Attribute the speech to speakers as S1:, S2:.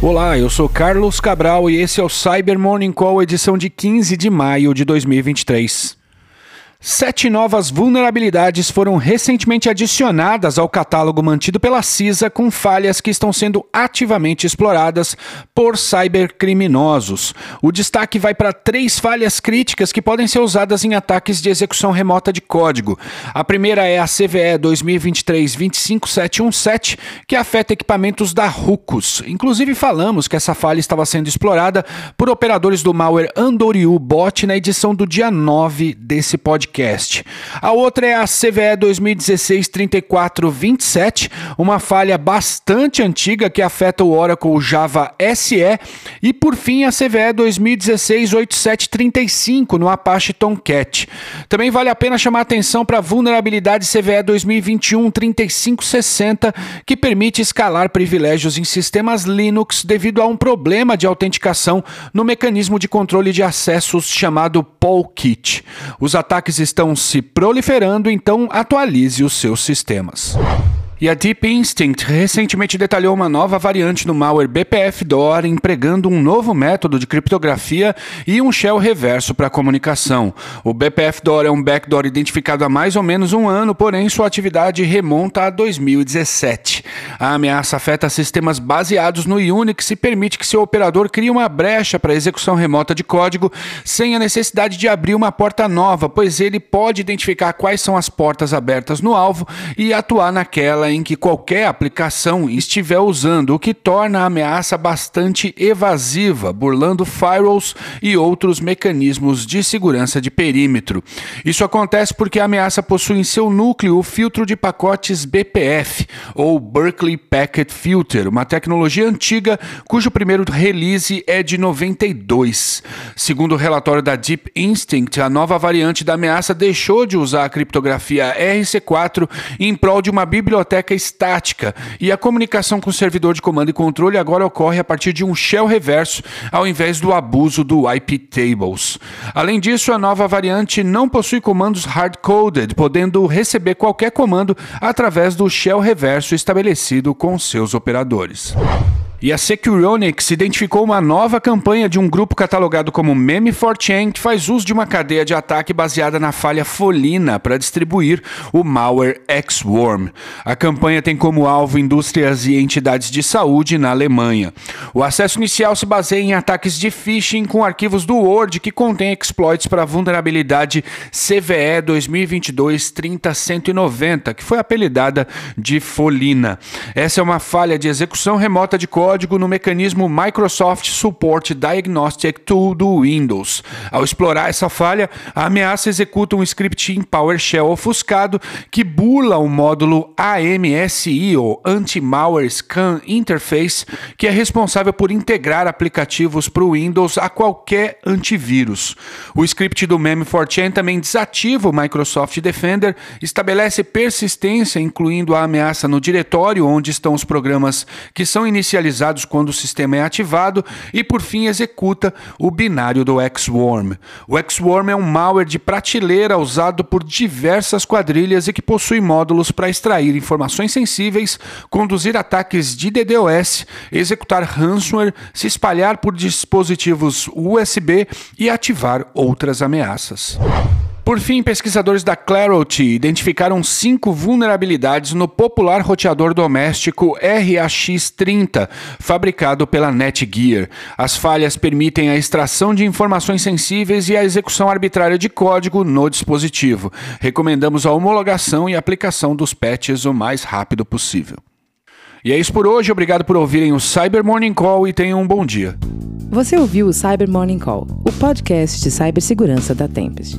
S1: Olá, eu sou Carlos Cabral e esse é o Cyber Morning Call, edição de 15 de maio de 2023. Sete novas vulnerabilidades foram recentemente adicionadas ao catálogo mantido pela CISA com falhas que estão sendo ativamente exploradas por cybercriminosos. O destaque vai para três falhas críticas que podem ser usadas em ataques de execução remota de código. A primeira é a CVE 2023-25717, que afeta equipamentos da Rucos. Inclusive falamos que essa falha estava sendo explorada por operadores do malware Andoriu Bot na edição do dia 9 desse podcast podcast. A outra é a CVE 2016-3427, uma falha bastante antiga que afeta o Oracle Java SE. E por fim, a CVE 2016-8735 no Apache Tomcat. Também vale a pena chamar atenção para a vulnerabilidade CVE 2021-3560, que permite escalar privilégios em sistemas Linux devido a um problema de autenticação no mecanismo de controle de acessos chamado POLKit. Os ataques estão se proliferando, então atualize os seus sistemas. E a Deep Instinct recentemente detalhou uma nova variante no malware BPF-DOR empregando um novo método de criptografia e um shell reverso para comunicação. O BPF-DOR é um backdoor identificado há mais ou menos um ano, porém sua atividade remonta a 2017. A ameaça afeta sistemas baseados no Unix e permite que seu operador crie uma brecha para execução remota de código sem a necessidade de abrir uma porta nova, pois ele pode identificar quais são as portas abertas no alvo e atuar naquela em que qualquer aplicação estiver usando, o que torna a ameaça bastante evasiva, burlando firewalls e outros mecanismos de segurança de perímetro. Isso acontece porque a ameaça possui em seu núcleo o filtro de pacotes BPF, ou Berkeley Packet Filter, uma tecnologia antiga cujo primeiro release é de 92. Segundo o relatório da Deep Instinct, a nova variante da ameaça deixou de usar a criptografia RC4 em prol de uma biblioteca biblioteca estática e a comunicação com o servidor de comando e controle agora ocorre a partir de um shell reverso ao invés do abuso do IP tables. Além disso, a nova variante não possui comandos hard-coded, podendo receber qualquer comando através do shell reverso estabelecido com seus operadores. E a Securonics identificou uma nova campanha de um grupo catalogado como Meme4chain que faz uso de uma cadeia de ataque baseada na falha Folina para distribuir o malware X-Worm. A campanha tem como alvo indústrias e entidades de saúde na Alemanha. O acesso inicial se baseia em ataques de phishing com arquivos do Word que contêm exploits para a vulnerabilidade CVE 2022-30190, que foi apelidada de Folina. Essa é uma falha de execução remota de código código no mecanismo Microsoft Support Diagnostic Tool do Windows. Ao explorar essa falha, a ameaça executa um script em PowerShell ofuscado que bula o módulo AMSI, ou Anti-Malware Scan Interface, que é responsável por integrar aplicativos para o Windows a qualquer antivírus. O script do Meme4chain também desativa o Microsoft Defender, estabelece persistência, incluindo a ameaça no diretório onde estão os programas que são inicializados utilizados quando o sistema é ativado e, por fim, executa o binário do X-Worm. O X-Worm é um malware de prateleira usado por diversas quadrilhas e que possui módulos para extrair informações sensíveis, conduzir ataques de DDoS, executar ransomware, se espalhar por dispositivos USB e ativar outras ameaças. Por fim, pesquisadores da Clarity identificaram cinco vulnerabilidades no popular roteador doméstico RAX30, fabricado pela Netgear. As falhas permitem a extração de informações sensíveis e a execução arbitrária de código no dispositivo. Recomendamos a homologação e aplicação dos patches o mais rápido possível. E é isso por hoje. Obrigado por ouvirem o Cyber Morning Call e tenham um bom dia.
S2: Você ouviu o Cyber Morning Call, o podcast de cibersegurança da Tempest.